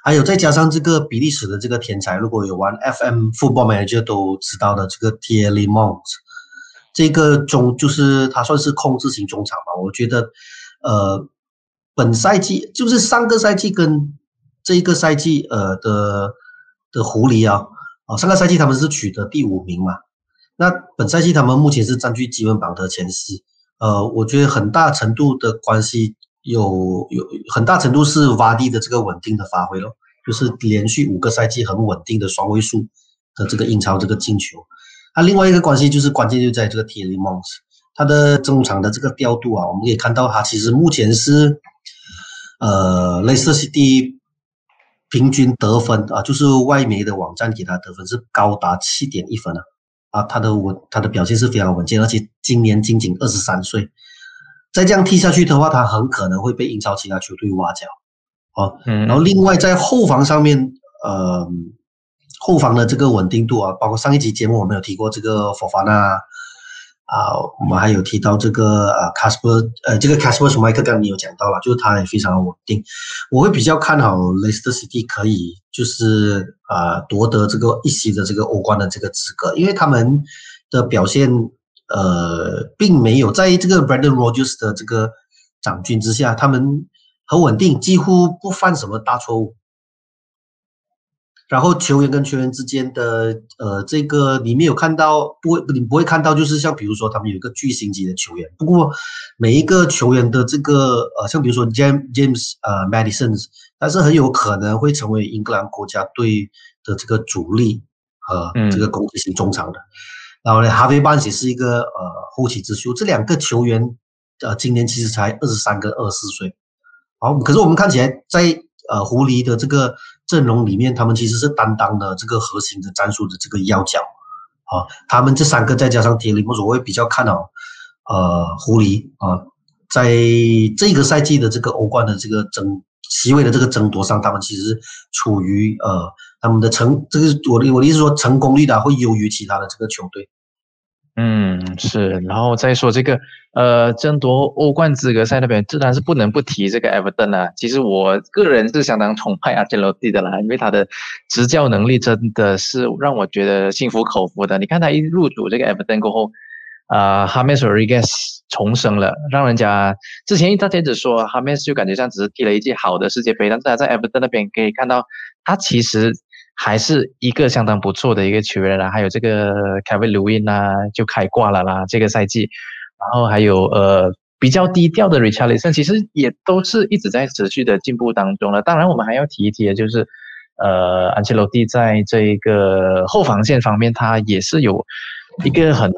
还有再加上这个比利时的这个天才，如果有玩 FM Football Manager 都知道的这个 Terry Mont，这个中就是他算是控制型中场吧，我觉得，呃，本赛季就是上个赛季跟这一个赛季呃的。的狐狸啊，啊，上个赛季他们是取得第五名嘛，那本赛季他们目前是占据积分榜的前四，呃，我觉得很大程度的关系有有很大程度是瓦蒂的这个稳定的发挥咯，就是连续五个赛季很稳定的双位数的这个英超这个进球，那另外一个关系就是关键就在这个 t e l e Mons，他的中场的这个调度啊，我们可以看到他其实目前是，呃，类似是第一。平均得分啊，就是外媒的网站给他得分是高达七点一分啊，啊，他的稳，他的表现是非常稳健，而且今年仅仅二十三岁，再这样踢下去的话，他很可能会被英超其他球队挖角，哦，嗯，然后另外在后防上面，呃，后防的这个稳定度啊，包括上一集节目我们有提过这个佛法纳。啊，我们还有提到这个呃，卡斯珀，呃，这个卡斯珀·舒麦克，刚刚你有讲到了，就是他也非常稳定。我会比较看好雷斯特西蒂可以就是呃夺得这个一席的这个欧冠的这个资格，因为他们的表现呃并没有在这个 Brandon Rodgers 的这个掌军之下，他们很稳定，几乎不犯什么大错误。然后球员跟球员之间的呃，这个你没有看到，不会你不会看到，就是像比如说他们有一个巨星级的球员。不过每一个球员的这个呃，像比如说 James James 呃 Madison，但是很有可能会成为英格兰国家队的这个主力和这个攻击型中场的。然后呢，哈维班也是一个呃后起之秀。这两个球员呃，今年其实才二十三跟二十四岁。好，可是我们看起来在。呃，狐狸的这个阵容里面，他们其实是担当的这个核心的战术的这个要角，啊，他们这三个再加上铁林，我会比较看好，呃，狐狸啊，在这个赛季的这个欧冠的这个争席位的这个争夺上，他们其实处于呃，他们的成这个我的我的意思说成功率的会优于其他的这个球队。嗯，是，然后再说这个，呃，争夺欧冠资格赛那边，自然是不能不提这个 Everton 啊。其实我个人是相当崇拜阿切洛蒂的啦，因为他的执教能力真的是让我觉得心服口服的。你看他一入主这个 Everton 过后，啊，哈梅斯·罗 g 格斯重生了，让人家之前大家只说哈梅斯就感觉像只是踢了一届好的世界杯，但是他在 Everton 那边可以看到，他其实。还是一个相当不错的一个球员啦，还有这个 Kevin Lewin 啊，就开挂了啦，这个赛季，然后还有呃比较低调的 Richarlison，其实也都是一直在持续的进步当中了。当然，我们还要提一提的就是，呃，安切洛蒂在这一个后防线方面，他也是有一个很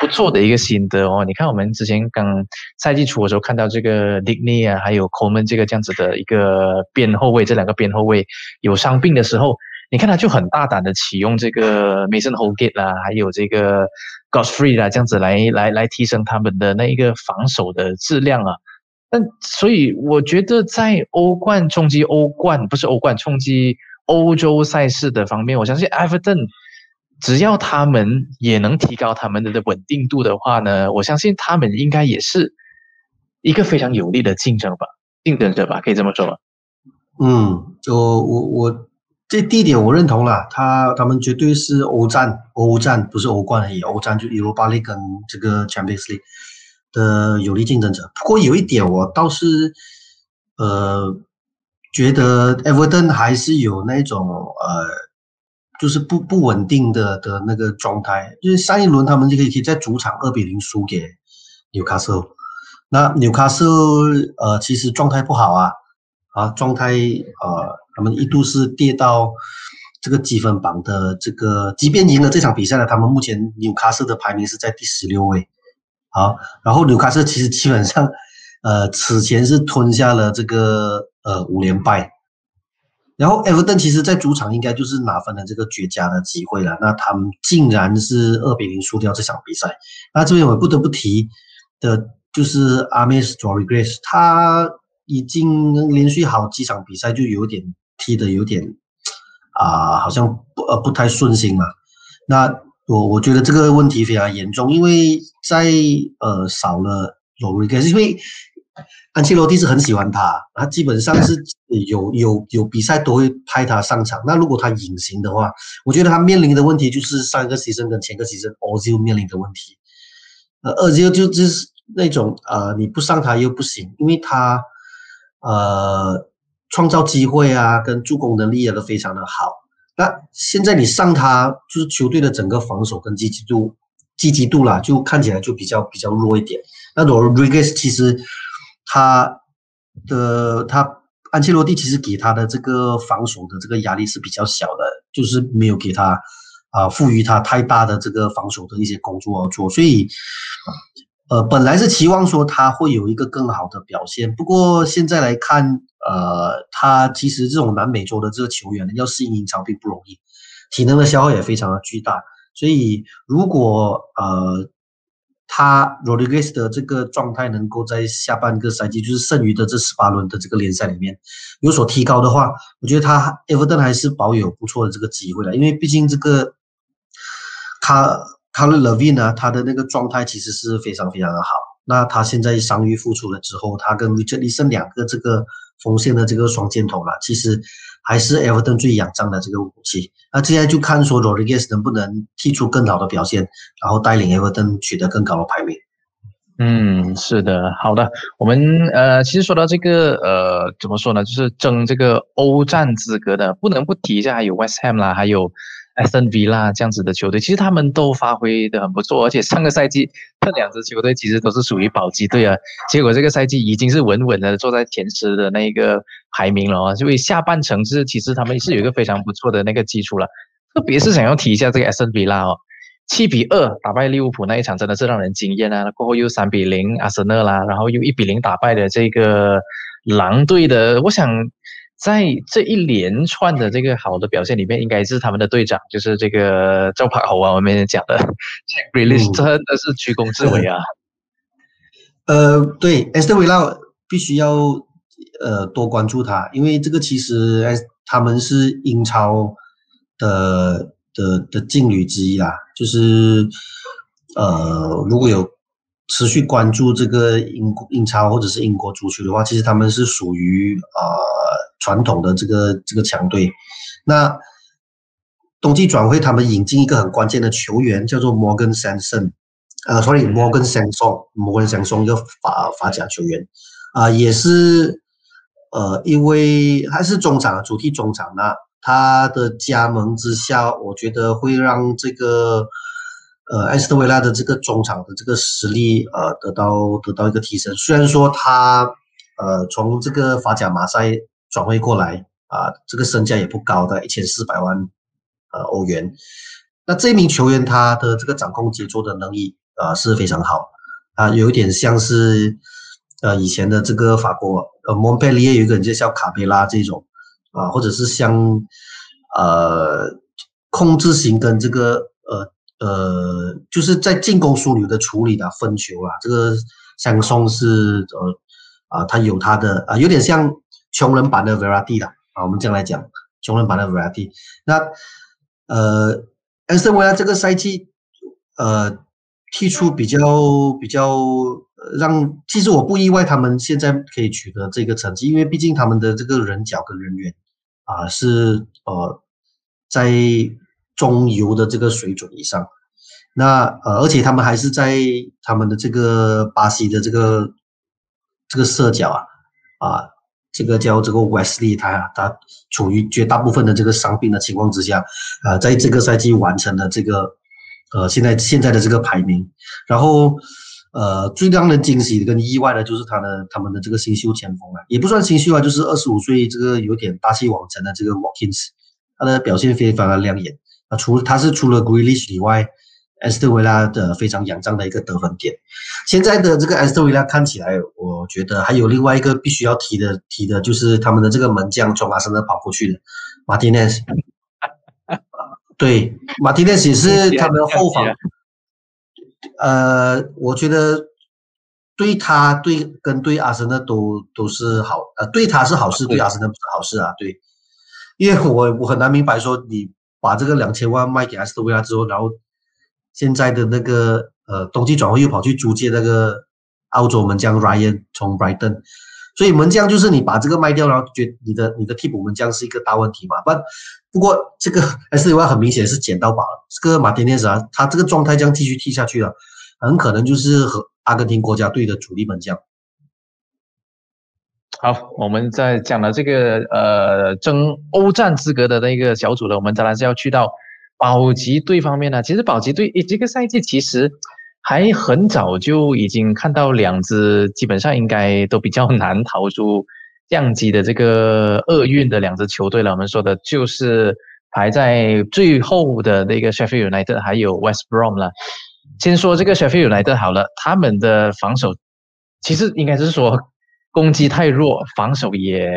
不错的一个心得哦。你看，我们之前刚赛季初的时候看到这个 Digny 啊，还有 Coleman 这个这样子的一个边后卫，这两个边后卫有伤病的时候。你看他就很大胆的启用这个 Mason Holgate 啦，还有这个 Godfrey 啦，这样子来来来提升他们的那一个防守的质量啊。但所以我觉得在欧冠冲击欧冠不是欧冠冲击欧洲赛事的方面，我相信 Everton 只要他们也能提高他们的的稳定度的话呢，我相信他们应该也是一个非常有力的竞争吧，竞争者吧，可以这么说吧。嗯，就我我。这地点我认同了，他他们绝对是欧战，欧战不是欧冠而已，欧战就欧罗巴利跟这个 Champions League 的有力竞争者。不过有一点我倒是，呃，觉得 Everton 还是有那种呃，就是不不稳定的的那个状态。就是上一轮他们就可以可以在主场二比零输给纽卡斯尔，那纽卡斯尔呃其实状态不好啊。啊，状态呃，他们一度是跌到这个积分榜的这个，即便赢了这场比赛呢，他们目前纽卡斯的排名是在第十六位。好，然后纽卡斯其实基本上，(laughs) 呃，此前是吞下了这个呃五连败。然后埃弗顿其实在主场应该就是拿分的这个绝佳的机会了，那他们竟然是二比零输掉这场比赛。那这边我不得不提的就是阿梅斯·佐瑞格斯，他已经连续好几场比赛就有点踢的有点啊，好像不呃不太顺心嘛。那我我觉得这个问题非常严重，因为在呃少了佐瑞格斯，因为。安切洛蒂是很喜欢他，他基本上是有有有比赛都会派他上场。那如果他隐形的话，我觉得他面临的问题就是上一个牺牲跟前个牺牲 o z i 面临的问题。呃 o z i 就就是那种呃你不上他又不行，因为他呃创造机会啊跟助攻能力也都非常的好。那现在你上他，就是球队的整个防守跟积极度积极度啦，就看起来就比较比较弱一点。那 Rodriguez 其实。他的他安切洛蒂其实给他的这个防守的这个压力是比较小的，就是没有给他啊赋予他太大的这个防守的一些工作要做，所以呃本来是期望说他会有一个更好的表现，不过现在来看，呃他其实这种南美洲的这个球员要适应英超并不容易，体能的消耗也非常的巨大，所以如果呃。他 Rodriguez 的这个状态能够在下半个赛季，就是剩余的这十八轮的这个联赛里面有所提高的话，我觉得他 Everton 还是保有不错的这个机会的。因为毕竟这个卡卡勒勒维呢，他的那个状态其实是非常非常的好。那他现在伤愈复出了之后，他跟 Richard 剩两个这个锋线的这个双箭头了，其实。还是 Everton 最仰仗的这个武器，那现在就看说 Rodriguez 能不能踢出更好的表现，然后带领 Everton 取得更高的排名。嗯，是的，好的，我们呃，其实说到这个呃，怎么说呢，就是争这个欧战资格的，不能不提一下，还有 West Ham 啦，还有。S N V 啦，这样子的球队，其实他们都发挥的很不错，而且上个赛季这两支球队其实都是属于保级队啊，结果这个赛季已经是稳稳的坐在前十的那个排名了啊，所以下半程是其实他们是有一个非常不错的那个基础了，特别是想要提一下这个 S N V 啦哦，七比二打败利物浦那一场真的是让人惊艳啊，过后又三比零阿森纳啦，然后又一比零打败的这个狼队的，我想。在这一连串的这个好的表现里面，应该是他们的队长，就是这个周柏豪啊，我们讲的 (laughs) Jack Release 真的是居功至伟啊。(laughs) 呃，对，Esther v i l a 必须要呃多关注他，因为这个其实他们是英超的的的劲旅之一啦，就是呃如果有持续关注这个英英超或者是英国足球的话，其实他们是属于呃。传统的这个这个强队，那冬季转会他们引进一个很关键的球员，叫做摩根·桑森，呃，sorry，摩根·桑松，摩根·桑松一个法法甲球员，啊，也是呃因为还是中场主题中场那他的加盟之下，我觉得会让这个呃埃斯特维拉的这个中场的这个实力呃得到得到一个提升。虽然说他呃从这个法甲马赛。转会过来啊，这个身价也不高，的一千四百万呃欧元。那这名球员他的这个掌控节奏的能力啊是非常好啊，有点像是呃以前的这个法国呃蒙佩利耶有一个人就叫卡佩拉这种啊，或者是像呃控制型跟这个呃呃就是在进攻枢纽的处理的分球啊，这个相送是呃啊他有他的啊有点像。穷人版的 Verity 啦，啊，我们这样来讲，穷人版的 Verity。那呃，安森维拉这个赛季，呃，踢出比较比较让，其实我不意外，他们现在可以取得这个成绩，因为毕竟他们的这个人脚跟人员啊，是呃在中游的这个水准以上。那呃，而且他们还是在他们的这个巴西的这个这个射脚啊，啊。这个叫这个 Wesley，他他处于绝大部分的这个伤病的情况之下，啊，在这个赛季完成了这个，呃，现在现在的这个排名。然后，呃，最让人惊喜跟意外的就是他的他们的这个新秀前锋啊，也不算新秀啊，就是二十五岁这个有点大器晚成的这个 Watkins，他的表现非常的亮眼啊。除他是除了 Grealish 以外，埃斯特维拉的非常仰仗的一个得分点。现在的这个埃斯特维拉看起来，我觉得还有另外一个必须要提的提的，就是他们的这个门将从阿森纳跑过去的马丁内斯。对，马丁内斯也是他们后防。呃，我觉得对他对跟对阿森纳都都是好，呃，对他是好事，对阿森纳不是好事啊。对，因为我我很难明白说你把这个两千万卖给埃斯特维拉之后，然后。现在的那个呃冬季转会又跑去租借那个澳洲门将 Ryan 从 Brighton，所以门将就是你把这个卖掉，然后觉你的你的替补门将是一个大问题嘛？不不过这个 (laughs) S 外很明显是捡到宝了，这个马丁内斯啊，他这个状态将继续踢下去了，很可能就是和阿根廷国家队的主力门将。好，我们在讲了这个呃争欧战资格的那个小组了，我们当然是要去到。保级队方面呢，其实保级队诶，这个赛季其实还很早就已经看到两支基本上应该都比较难逃出降级的这个厄运的两支球队了。我们说的就是排在最后的那个 Sheffield United 还有 West Brom 了。先说这个 Sheffield United 好了，他们的防守其实应该是说。攻击太弱，防守也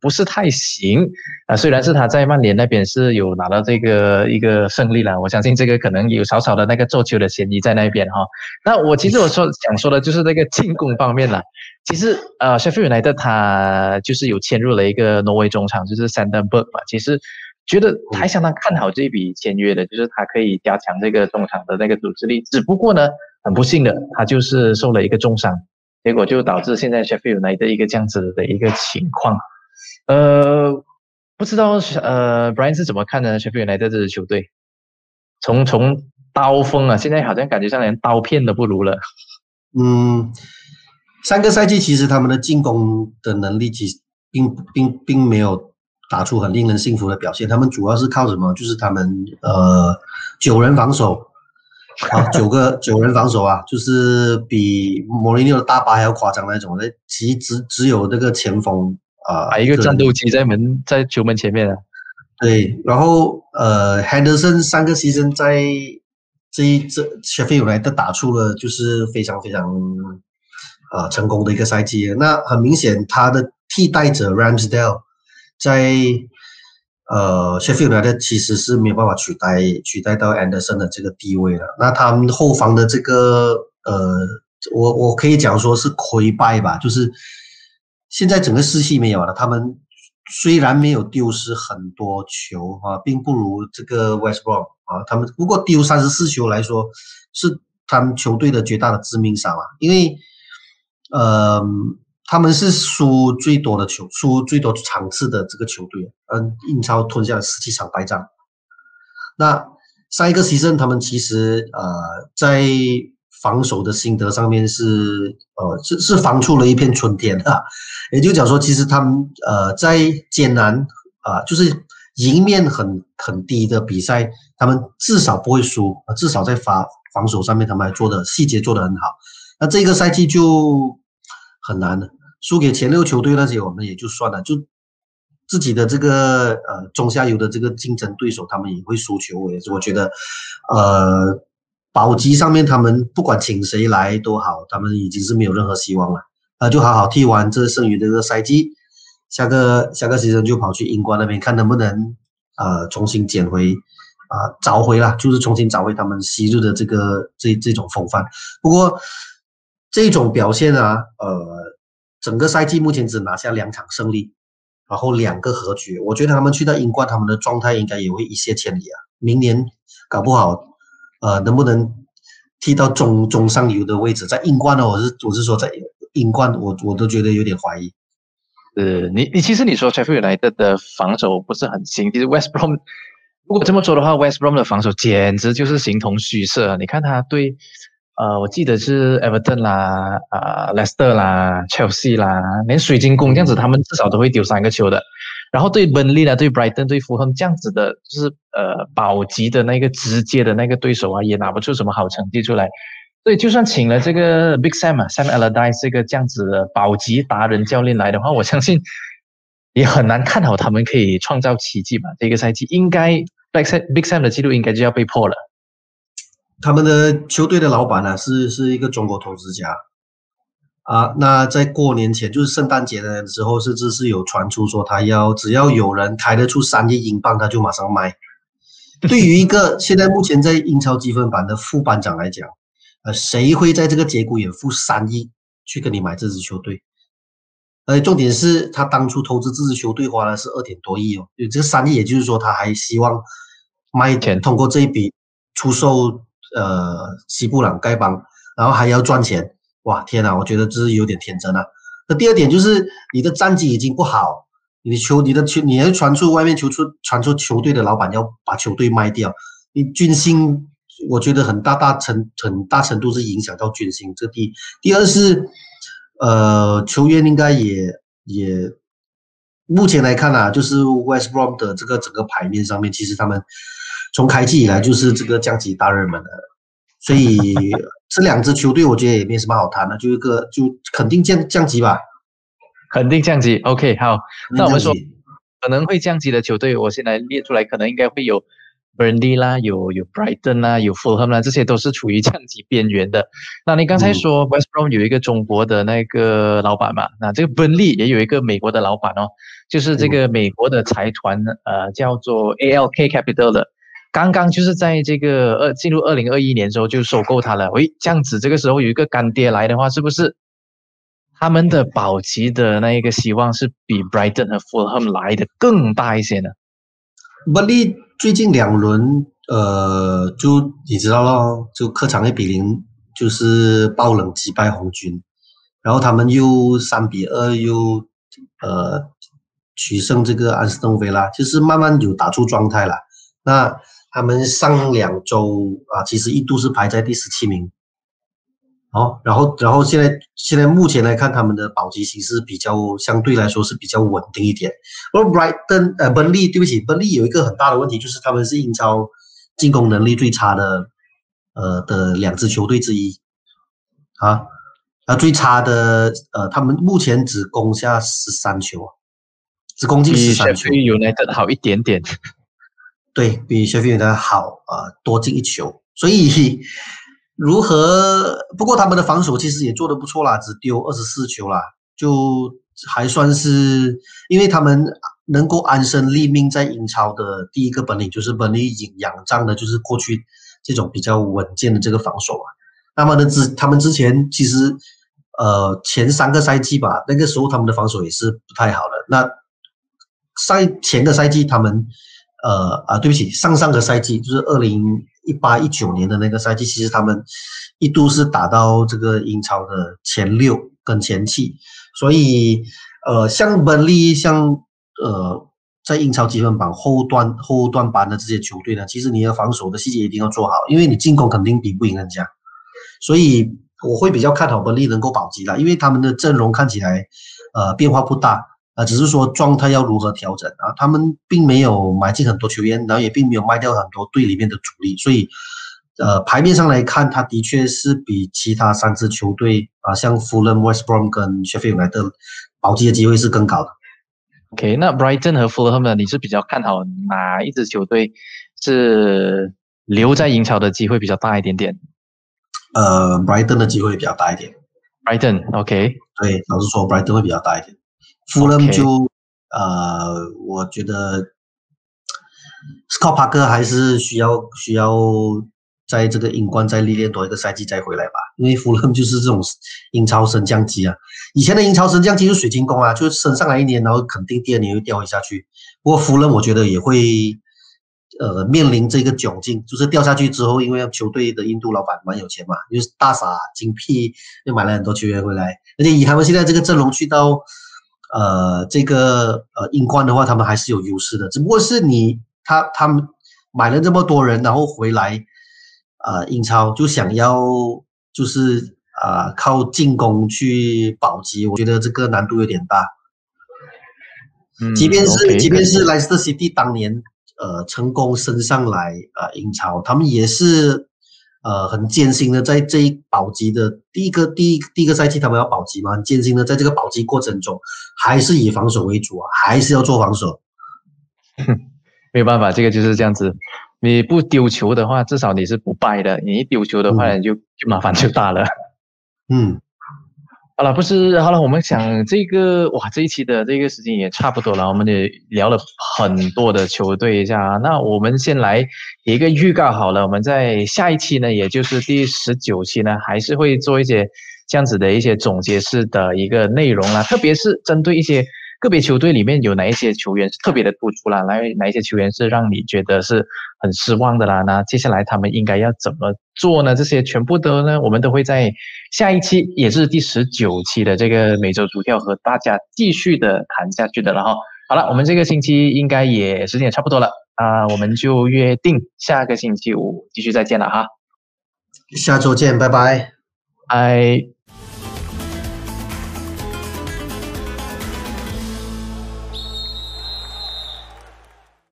不是太行啊。虽然是他在曼联那边是有拿到这个一个胜利了，我相信这个可能有少少的那个做球的嫌疑在那边哈。那我其实我说想说的就是那个进攻方面了。其实呃，Sheffield United 他就是有签入了一个挪威中场，就是 Sandenberg 嘛。其实觉得还相当看好这笔签约的，就是他可以加强这个中场的那个组织力。只不过呢，很不幸的，他就是受了一个重伤。结果就导致现在 Sheffield 来的一个这样子的一个情况，呃，不知道呃，Brian 是怎么看呢？Sheffield 来的这支球队，从从刀锋啊，现在好像感觉上连刀片都不如了。嗯，三个赛季其实他们的进攻的能力其实并并并没有打出很令人信服的表现，他们主要是靠什么？就是他们呃九人防守。好，九个九人防守啊，就是比莫雷诺的大巴还要夸张那种。那其实只只有那个前锋啊，一个战斗机在门在球门前面啊。对，然后呃，Henderson 三个牺牲在这一这 Sheffield 来的打出了就是非常非常啊成功的一个赛季。那很明显，他的替代者 Ramsdale 在。呃，Sheffield 的其实是没有办法取代取代到 Anderson 的这个地位了。那他们后防的这个呃，我我可以讲说是溃败吧，就是现在整个士气没有了。他们虽然没有丢失很多球啊，并不如这个 West Brom 啊，他们不过丢三十四球来说，是他们球队的绝大的致命伤啊，因为呃。他们是输最多的球，输最多场次的这个球队，嗯，英超吞下了十七场败仗。那上一个牺牲，他们其实呃在防守的心得上面是呃是是防出了一片春天啊，也就讲说，其实他们呃在艰难啊，就是赢面很很低的比赛，他们至少不会输，至少在防防守上面，他们还做的细节做得很好。那这个赛季就很难了。输给前六球队那些，我们也就算了，就自己的这个呃中下游的这个竞争对手，他们也会输球。我也是，我觉得，呃，保级上面他们不管请谁来都好，他们已经是没有任何希望了。那就好好踢完这剩余的这个赛季，下个下个时间就跑去英冠那边看能不能呃重新捡回啊找回了，就是重新找回他们昔日的这个这这种风范。不过这种表现啊，呃。整个赛季目前只拿下两场胜利，然后两个和局。我觉得他们去到英冠，他们的状态应该也会一泻千里啊！明年搞不好，呃，能不能踢到中中上游的位置？在英冠呢？我是我是说在英冠，我我都觉得有点怀疑。呃，你你其实你说 Sheffield United 的防守不是很行，其实 West Brom 如果这么说的话，West Brom 的防守简直就是形同虚设。你看他对。呃，我记得是 Everton 啦，啊，Leicester 啦，Chelsea 啦，连水晶宫这样子，他们至少都会丢三个球的。然后对 Burnley 啦，对 Brighton，对富亨这样子的，就是呃保级的那个直接的那个对手啊，也拿不出什么好成绩出来。所以就算请了这个 Big Sam 啊，Sam Allardyce 这个这样子的保级达人教练来的话，我相信 (laughs) 也很难看好他们可以创造奇迹吧。这个赛季应该 Big Sam Big Sam 的记录应该就要被破了。他们的球队的老板呢是是一个中国投资家啊。那在过年前，就是圣诞节的时候，甚至是有传出说他要只要有人开得出三亿英镑，他就马上卖。(laughs) 对于一个现在目前在英超积分榜的副班长来讲，呃，谁会在这个节骨眼付三亿去跟你买这支球队？呃，重点是他当初投资这支球队花了是二点多亿哦，就这三亿，也就是说他还希望卖钱，通过这一笔出售呃西布朗丐帮，然后还要赚钱。哇，天哪，我觉得这是有点天真啊。那第二点就是你的战绩已经不好。你的球，你的球，你要传出外面球出传出球队的老板要把球队卖掉，你军心，我觉得很大大程很大程度是影响到军心。这第第二是，呃，球员应该也也，目前来看啊，就是 West Brom 的这个整个牌面上面，其实他们从开季以来就是这个降级大热门的，所以这两支球队我觉得也没什么好谈的，就一个就肯定降降级吧。肯定降级，OK，好，那我们说可能会降级的球队，我现在列出来，可能应该会有 Burnley 啦，有有 Brighton 啦，有 Fulham 啦，这些都是处于降级边缘的。那你刚才说 West Brom 有一个中国的那个老板嘛，那这个 Burnley 也有一个美国的老板哦，就是这个美国的财团呃叫做 ALK Capital 的，刚刚就是在这个二进入二零二一年之后就收购它了。喂，这样子这个时候有一个干爹来的话，是不是？他们的保级的那一个希望是比 Brighton 和 Fulham 来的更大一些呢。b u y 最近两轮，呃，就你知道咯，就客场一比零就是爆冷击败红军，然后他们又三比二又呃取胜这个安斯顿维拉，就是慢慢有打出状态了。那他们上两周啊，其实一度是排在第十七名。好，然后，然后现在，现在目前来看，他们的保级形势比较相对来说是比较稳定一点。而 Brighton，呃，本利，对不起，本利有一个很大的问题，就是他们是英超进攻能力最差的，呃的两支球队之一。啊，啊，最差的，呃，他们目前只攻下十三球，只攻进十三球。比 United 好一点点。对比小费德好，啊，多进一球，所以。(laughs) 如何？不过他们的防守其实也做得不错啦，只丢二十四球啦，就还算是，因为他们能够安身立命在英超的第一个本领就是本领仰仰仗的就是过去这种比较稳健的这个防守啊。那么呢，之他们之前其实呃前三个赛季吧，那个时候他们的防守也是不太好的。那赛前个赛季他们呃啊，对不起，上上个赛季就是二零。一八一九年的那个赛季，其实他们一度是打到这个英超的前六跟前七，所以呃，像本利，像呃，在英超积分榜后段后段班的这些球队呢，其实你的防守的细节一定要做好，因为你进攻肯定比不赢人家，所以我会比较看好本利能够保级啦，因为他们的阵容看起来呃变化不大。啊，只是说状态要如何调整啊？他们并没有买进很多球员，然后也并没有卖掉很多队里面的主力，所以，呃，牌面上来看，他的确是比其他三支球队啊，像 Fulham、West Brom 跟 Sheffield 来的保级的机会是更高的。OK，那 Brighton 和 Fulham 呢？你是比较看好哪一支球队是留在英超的机会比较大一点点？呃，Brighton 的机会比较大一点。Brighton，OK，对，老实说，Brighton 会比较大一点。富勒就呃，我觉得斯科帕克还是需要需要在这个英冠再历练多一个赛季再回来吧，因为富勒就是这种英超升降机啊。以前的英超升降机是水晶宫啊，就升上来一年，然后肯定第二年又掉回下去。不过富勒我觉得也会呃面临这个窘境，就是掉下去之后，因为球队的印度老板蛮有钱嘛，就是大傻精辟，又买了很多球员回来，而且以他们现在这个阵容去到。呃，这个呃，英冠的话，他们还是有优势的，只不过是你他他们买了这么多人，然后回来，呃，英超就想要就是啊，靠进攻去保级，我觉得这个难度有点大。嗯，即便是即便是莱斯特 City 当年呃成功升上来啊英超，他们也是呃很艰辛的在这一保级的第一个第一第一个赛季他们要保级嘛，很艰辛的在这个保级过程中，还是以防守为主啊，还是要做防守。(laughs) 没有办法，这个就是这样子。你不丢球的话，至少你是不败的。你一丢球的话，就就麻烦就大了。(laughs) 嗯。好了，不是好了，我们想这个哇，这一期的这个时间也差不多了，我们也聊了很多的球队一下。那我们先来一个预告好了，我们在下一期呢，也就是第十九期呢，还是会做一些这样子的一些总结式的一个内容啦，特别是针对一些。个别球队里面有哪一些球员是特别的突出啦？来，哪一些球员是让你觉得是很失望的啦？那接下来他们应该要怎么做呢？这些全部都呢，我们都会在下一期，也是第十九期的这个每周主跳和大家继续的谈下去的了哈。好了，我们这个星期应该也时间也差不多了啊，我们就约定下个星期五继续再见了哈。下周见，拜拜，拜。